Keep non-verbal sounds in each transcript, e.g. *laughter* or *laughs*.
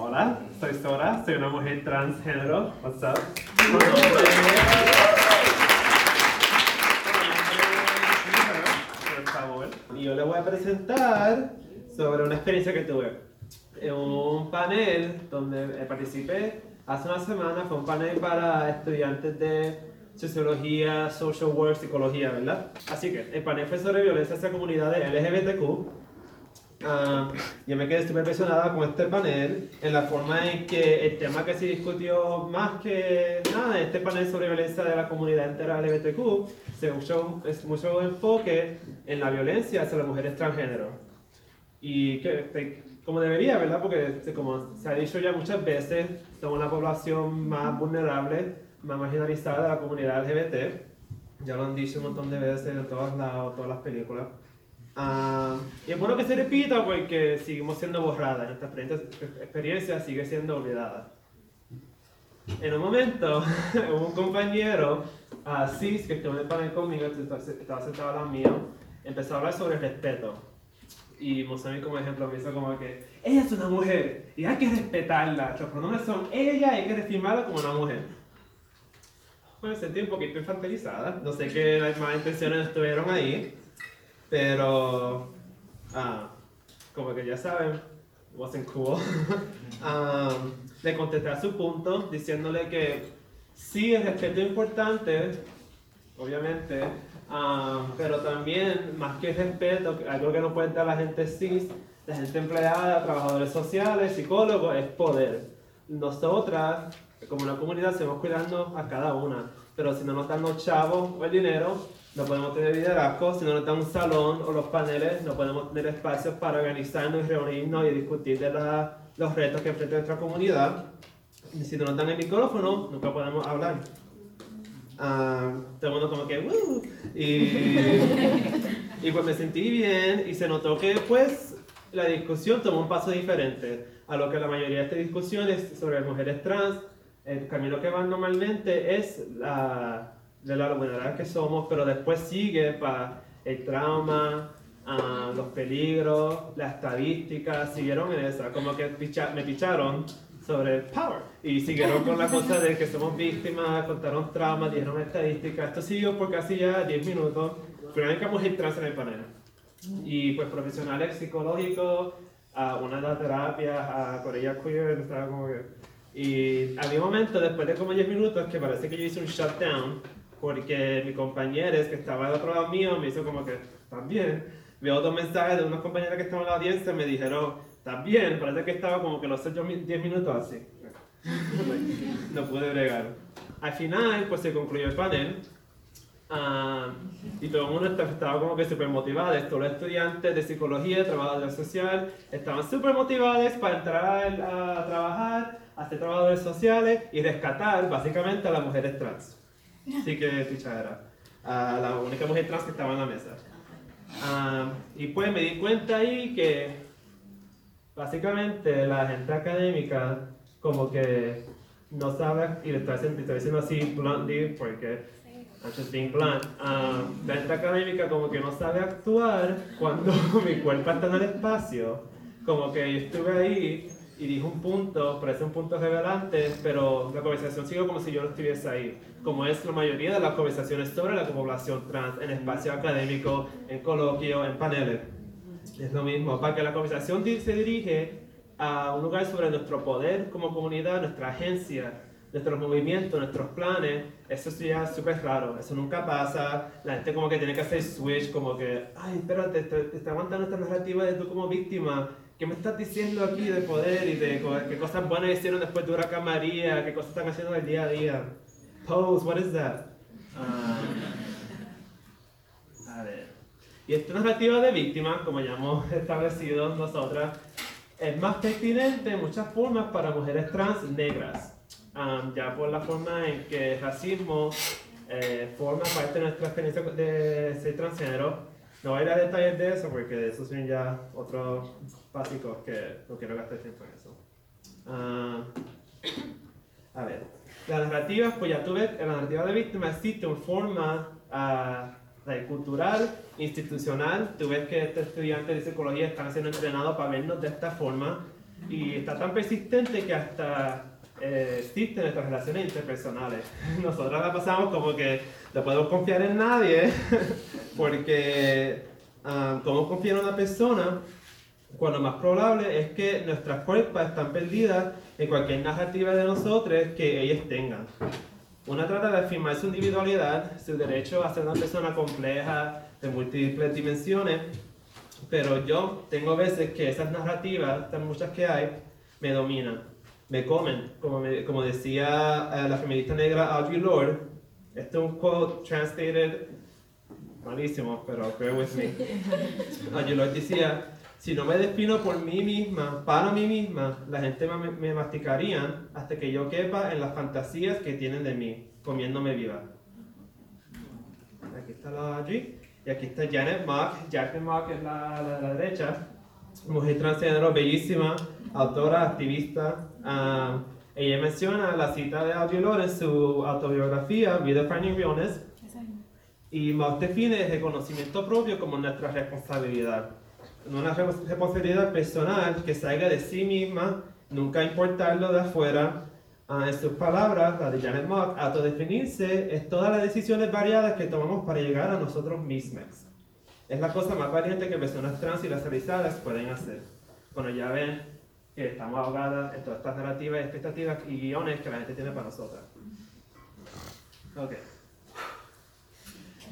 Hola, soy Sora, soy una mujer transgénero. What's up? Por favor. Y yo le voy a presentar sobre una experiencia que tuve. En un panel donde participé hace una semana, fue un panel para estudiantes de sociología, social work, psicología, ¿verdad? Así que el panel fue sobre violencia hacia comunidades LGBTQ. Ah, yo me quedé súper impresionada con este panel, en la forma en que el tema que se discutió más que nada este panel sobre violencia de la comunidad entera LGBTQ, se mucho, es mucho enfoque en la violencia hacia las mujeres transgénero. Y que, como debería, ¿verdad? Porque como se ha dicho ya muchas veces, somos la población más vulnerable, más marginalizada de la comunidad LGBT. Ya lo han dicho un montón de veces en todos lados, todas las películas. Ah, y es bueno que se repita porque seguimos siendo borradas, nuestra experiencia, sigue siendo olvidada. En un momento, *laughs* un compañero, uh, Cis, que estuvo en el panel conmigo, estaba sentado al lado mío, empezó a hablar sobre el respeto. Y Mozambique como ejemplo me hizo como que, ella es una mujer y hay que respetarla, los pronombres son ella y hay que reafirmarla como una mujer. Bueno, sentí un poquito infantilizada, no sé qué las malas intenciones estuvieron ahí, pero ah, como que ya saben, wasn't cool. Um, *laughs* le contesté a su punto diciéndole que sí, el respeto es importante, obviamente, um, pero también, más que respeto, algo que no puede dar la gente cis, la gente empleada, trabajadores sociales, psicólogos, es poder. Nosotras, como una comunidad, seguimos cuidando a cada una, pero si no nos dan los chavos o el dinero, no podemos tener liderazgo, si no dan un salón o los paneles, no podemos tener espacios para organizarnos y reunirnos y discutir de la- los retos que enfrenta nuestra comunidad. Y si no nos dan el micrófono, nunca podemos hablar. Ah, todo el mundo como que, "Woo". Y, *laughs* y pues me sentí bien y se notó que pues la discusión tomó un paso diferente a lo que la mayoría de estas discusiones sobre mujeres trans, el camino que van normalmente es la, de la vulnerable que somos, pero después sigue para el trauma, ah, los peligros, las estadísticas, siguieron en esa, como que picha- me picharon sobre el power. Y siguieron con la cosa de que somos víctimas, contaron traumas, dijeron estadísticas, esto siguió por casi ya 10 minutos, única mujer trans en el panel y pues profesionales psicológicos, a una de las terapias, a Corea Queer, estaba como que... Y había un momento después de como 10 minutos que parece que yo hice un shutdown porque mi compañero que estaba al otro lado mío me hizo como que, ¿estás bien? Veo otros mensajes de unos compañeros que estaban en la audiencia me dijeron, ¿estás bien? Parece que estaba como que los 8 10 minutos así. *laughs* no pude bregar. Al final, pues se concluyó el panel Ah, y todo el mundo esta- estaba como que súper motivado. Todos los estudiantes de psicología, trabajadores social, estaban súper motivados para entrar a, trabajar, a ser trabajadores sociales y rescatar básicamente a las mujeres trans. Así que picha era ah, la única mujer trans que estaba en la mesa. Y pues me di cuenta ahí que básicamente la gente académica como que no sabe, y le estoy, estoy diciendo así bluntly porque I'm just being blunt. La gente académica como que no sabe actuar cuando *laughs* mi cuerpo está en el espacio. Como que yo estuve ahí y dije un punto, parece un punto revelante, pero la conversación siguió como si yo no estuviese ahí. Como es la mayoría de las conversaciones sobre la población trans en espacio académico, en coloquio, en paneles. Es lo mismo, para que la conversación se dirige a un lugar sobre nuestro poder como comunidad, nuestra agencia, nuestros movimientos, nuestros planes, eso ya súper raro, eso nunca pasa, la gente como que tiene que hacer switch, como que, ay, espérate, te, te está aguantando esta narrativa de tú como víctima, ¿qué me estás diciendo aquí de poder y de qué cosas buenas hicieron después de Huracán María, qué cosas están haciendo en el día a día? Pose, what is that? Ah, a ver. Y esta narrativa de víctima, como ya hemos *laughs* establecido nosotras, es más pertinente en muchas formas para mujeres trans negras. Um, ya por la forma en que el racismo eh, forma parte de nuestra experiencia de ser transgénero. No voy a a detalles de eso porque esos son ya otros básicos que no quiero gastar tiempo en eso. Ah, a ver, las narrativas, pues ya tú ves, en la narrativa de víctima existe una forma like, cultural, institucional. Tú ves que estos estudiantes de psicología están siendo entrenados para vernos de esta forma. Y está tan persistente que hasta eh, existen nuestras relaciones interpersonales. *laughs* Nosotros la pasamos como que no podemos confiar en nadie, *laughs* porque um, ¿cómo confiar en una persona cuando más probable es que nuestras cuerpos están perdidas en cualquier narrativa de nosotros que ellos tengan? Una trata de afirmar su individualidad, su derecho a ser una persona compleja, de múltiples dimensiones, pero yo tengo veces que esas narrativas, tan muchas que hay, me dominan, me comen, como, como decía eh, la feminista negra Audre Lorde, este es un quote translated malísimo, pero bear with me. *laughs* Lorde decía, si no me defino por mí misma, para mí misma, la gente me, me masticaría hasta que yo quepa en las fantasías que tienen de mí, comiéndome viva. Aquí está la Audrey. Y aquí está Janet Mock. Janet Mock es la, la, la derecha. Mujer transgénero, bellísima, autora, activista. Um, ella menciona la cita de Audre en su autobiografía, Vida Finding Realness. Y Mock define el reconocimiento propio como nuestra responsabilidad una responsabilidad personal que salga de sí misma, nunca importarlo de afuera. Uh, en sus palabras, la de Janet Mock, autodefinirse es todas las decisiones variadas que tomamos para llegar a nosotros mismos. Es la cosa más valiente que personas trans y racializadas pueden hacer. Cuando ya ven que estamos ahogadas en todas estas narrativas, expectativas y guiones que la gente tiene para nosotras. Ok.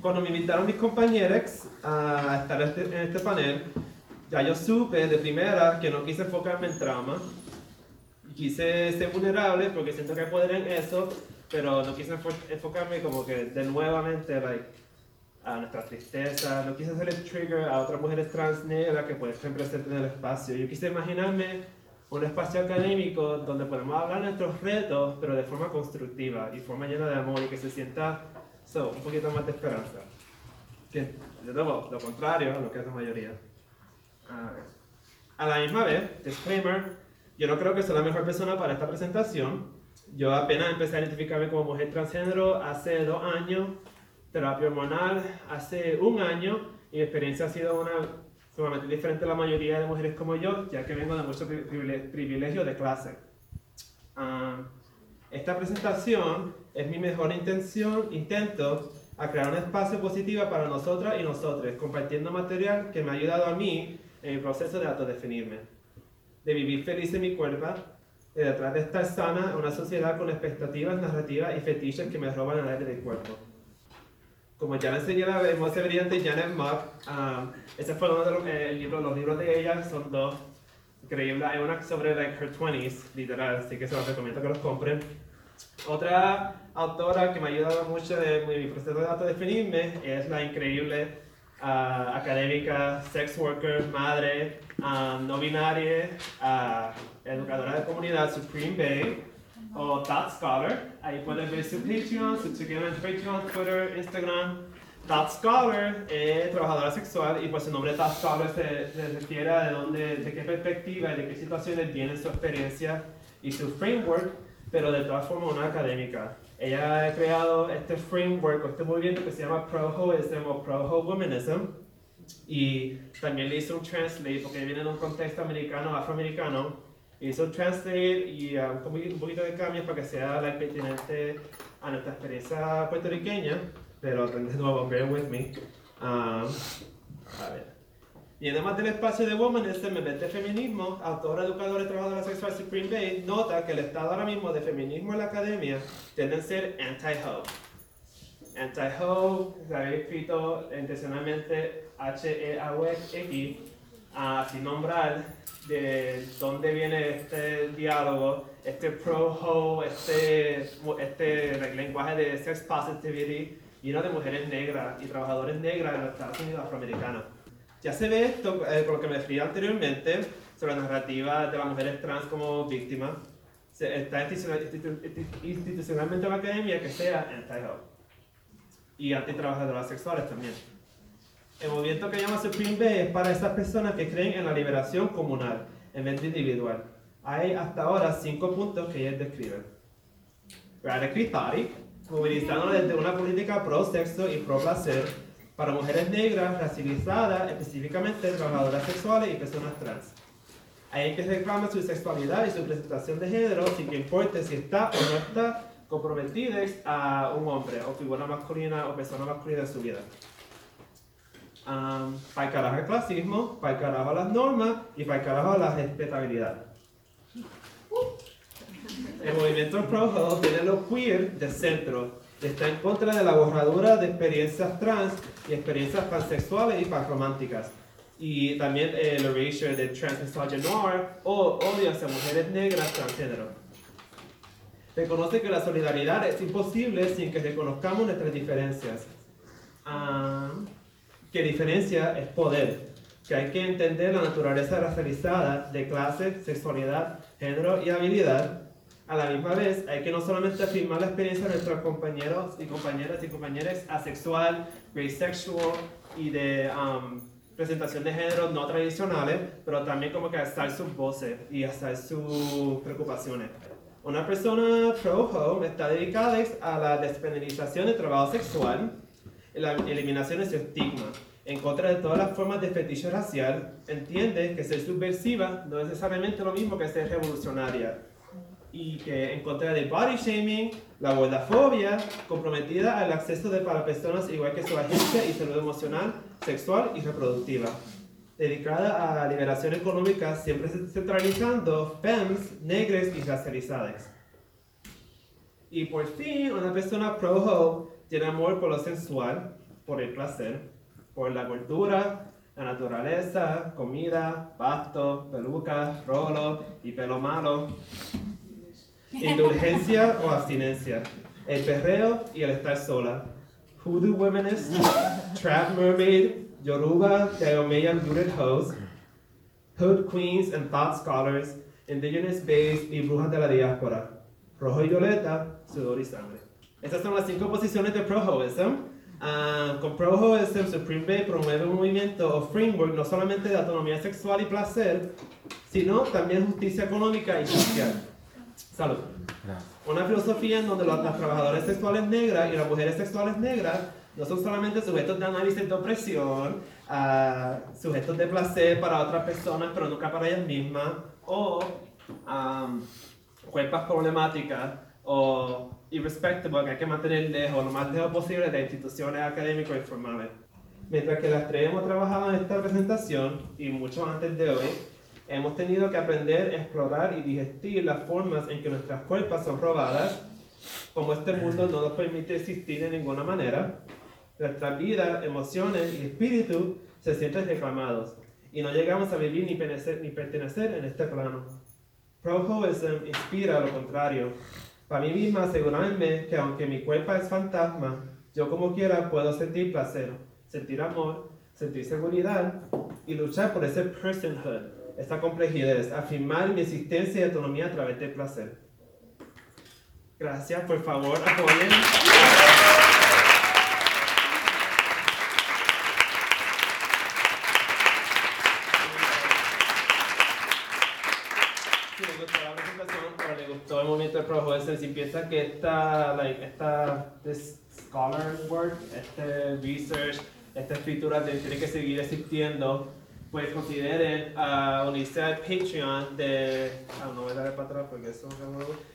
Cuando me invitaron mis compañeros a estar este, en este panel, ya yo supe de primera que no quise enfocarme en trauma, quise ser vulnerable porque siento que hay poder en eso, pero no quise enfocarme como que de nuevamente like, a nuestra tristeza, no quise hacer el trigger a otras mujeres trans negras que pueden estar presentes en el espacio. Yo quise imaginarme un espacio académico donde podemos hablar de nuestros retos, pero de forma constructiva y forma llena de amor y que se sienta so, un poquito más de esperanza. Que, de nuevo, lo contrario a lo que es la mayoría. A la misma vez, disclaimer, yo no creo que sea la mejor persona para esta presentación. Yo apenas empecé a identificarme como mujer transgénero hace dos años, terapia hormonal hace un año, y mi experiencia ha sido una sumamente diferente a la mayoría de mujeres como yo, ya que vengo de muchos privilegios de clase. Ah, esta presentación es mi mejor intención, intento a crear un espacio positivo para nosotras y nosotros, compartiendo material que me ha ayudado a mí en el proceso de autodefinirme, de vivir feliz en mi cuerpo, de detrás de estar sana en una sociedad con expectativas, narrativas y fetiches que me roban el aire del cuerpo. Como ya le enseñé la hermosa brillante Janet Mock, um, ese fue uno de los, eh, libros, los libros de ella son dos increíbles. Hay una sobre like, her 20s, literal, así que se los recomiendo que los compren. Otra autora que me ha ayudado mucho en mi proceso de autodefinirme es la increíble uh, académica, sex worker, madre, um, no binaria, uh, educadora de comunidad Supreme Bay o Dot Scholar. Ahí pueden ver su Patreon, su Together Patreon, Twitter, Instagram. Dot Scholar es trabajadora sexual y pues el nombre Dot Scholar se, se refiere a de, dónde, de qué perspectiva y de qué situaciones tiene su experiencia y su framework, pero de todas formas una académica. Ella ha creado este framework, este movimiento que se llama Pro-Hoism o Pro-Ho-Womanism. Y también le hizo un translate, porque viene de un contexto americano, afroamericano. Hizo un translate y uh, un poquito de cambios para que sea la pertinente a nuestra experiencia puertorriqueña. Pero de nuevo, bear with me. Um, a ver. Y además del espacio de Woman, este de Feminismo, autora, educadora y trabajadora sexual Supreme Bay, nota que el estado ahora mismo de feminismo en la academia tiende a ser anti-ho. Anti-ho, se había escrito intencionalmente H-E-A-W-X, sin nombrar de dónde viene este diálogo, este pro-ho, este, este lenguaje de sex positivity, lleno de mujeres negras y trabajadores negras en los Estados Unidos afroamericanos. Ya se ve esto, eh, con lo que me refería anteriormente, sobre la narrativa de las mujeres trans como víctimas. Está institucionalmente en la academia que sea anti-health y anti-trabajadoras sexuales también. El movimiento que llama Supreme Bay es para esas personas que creen en la liberación comunal en vez de individual. Hay hasta ahora cinco puntos que ellos describen. Radically Party, movilizando desde una política pro-sexo y pro-placer para mujeres negras, racializadas, específicamente trabajadoras sexuales y personas trans. Hay que reclamar su sexualidad y su presentación de género sin que importe si está o no está comprometida a un hombre o figura masculina o persona masculina en su vida. Um, para el carajo el clasismo, para el carajo las normas y para el carajo la respetabilidad. El movimiento pro tiene lo queer de centro. Está en contra de la borradura de experiencias trans y experiencias pansexuales y panrománticas. Y también el erasure de transmisogynoir o odio hacia mujeres negras transgénero. Reconoce que la solidaridad es imposible sin que reconozcamos nuestras diferencias. Ah, que diferencia es poder, que hay que entender la naturaleza racializada de clase, sexualidad, género y habilidad. A la misma vez, hay que no solamente afirmar la experiencia de nuestros compañeros y compañeras y compañeras asexual, bisexual y de um, presentación de género no tradicionales, pero también como que alzar sus voces y alzar sus preocupaciones. Una persona pro-home está dedicada a la despenalización del trabajo sexual, la eliminación de su estigma, en contra de todas las formas de fetiche racial, entiende que ser subversiva no es necesariamente lo mismo que ser revolucionaria. Y que en contra de body shaming, la gordofobia, comprometida al acceso de para personas igual que su agencia y salud emocional, sexual y reproductiva. Dedicada a liberación económica, siempre centralizando femmes, negres y racializadas. Y por fin, una persona pro-ho tiene amor por lo sensual, por el placer, por la cultura, la naturaleza, comida, pasto, pelucas, rolo y pelo malo, indulgencia o abstinencia, el perreo y el estar sola, hoodoo womanist, trap mermaid, yoruba, Daomeyan rooted hoes, hood queens and thought scholars, indigenous bays y brujas de la diáspora, rojo y violeta, sudor y sangre. Estas son las cinco posiciones de prohoism. Uh, con ProHoism, Supreme Bay promueve un movimiento o framework no solamente de autonomía sexual y placer, sino también justicia económica y social. Salud. Una filosofía en donde las trabajadoras sexuales negras y las mujeres sexuales negras no son solamente sujetos de análisis de opresión, uh, sujetos de placer para otras personas, pero nunca para ellas mismas, o um, cuerpos problemáticas, o irrespectable que hay que mantener lejos, lo más lejos posible de instituciones académicas y formales. Mientras que las tres hemos trabajado en esta presentación y mucho antes de hoy, hemos tenido que aprender, explorar y digestir las formas en que nuestras cuerpos son robadas, como este mundo no nos permite existir de ninguna manera, nuestras vidas, emociones y espíritu se sienten reclamados y no llegamos a vivir ni pertenecer, ni pertenecer en este plano. Prohoism inspira lo contrario, para mí misma asegurarme que aunque mi cuerpo es fantasma, yo como quiera puedo sentir placer, sentir amor, sentir seguridad y luchar por ese personhood, esta complejidad, afirmar mi existencia y autonomía a través del placer. Gracias, por favor, apoyen. todo el movimiento de Pro si piensa que esta, like, esta this scholar work, este research, esta escritura tiene que seguir existiendo, pues consideren uh, unirse al Patreon de. Ah, no voy a darle para atrás porque eso es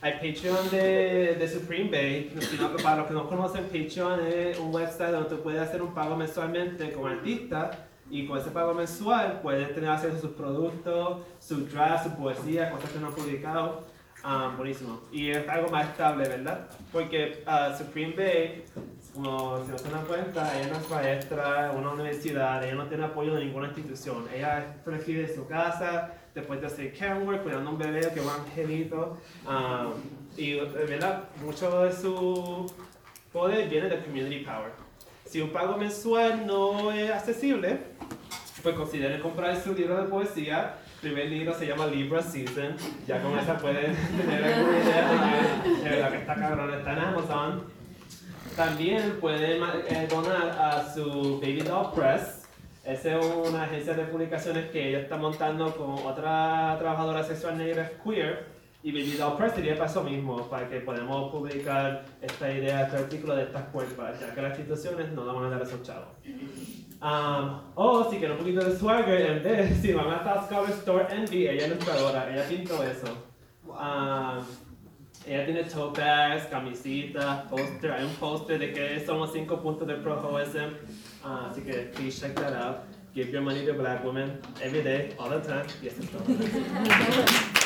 Hay Patreon de, de Supreme Bay. Para los que no conocen, Patreon es un website donde tú puedes hacer un pago mensualmente como artista. Y con ese pago mensual puedes tener acceso a sus productos, su draft, su poesía, cosas que no han publicado. Ah, buenísimo. Y es algo más estable, ¿verdad? Porque uh, Supreme Bay, como se dan cuenta, ella no es maestra en una universidad, ella no tiene apoyo de ninguna institución. Ella prefiere su casa, después de hacer carework, cuidando a un bebé que va angelito. Um, y, ¿verdad? Mucho de su poder viene de community power. Si un pago mensual no es accesible, pues considere comprar su libro de poesía primer libro se llama Libra Season. Ya con esa pueden tener alguna idea de que de verdad que está cabrón, está en Amazon. También pueden eh, donar a su Baby Doll Press. Esa es una agencia de publicaciones que ella está montando con otra trabajadora sexual negra queer. Y Baby Doll Press sería para eso mismo, para que podamos publicar esta idea, este artículo de estas cuerpas, ya que las instituciones no nos van a dar esos chavos. Um, o si quieren un poquito de swagger, en vez, si van a Tascava Store Envy, ella es ilustradora, ella pintó eso. Um, ella tiene tote bags, camisetas, póster, hay un póster de que son los cinco puntos del ProHoism. Uh, así que please check that out. Give your money to black women every day, all the time. Yes. *laughs*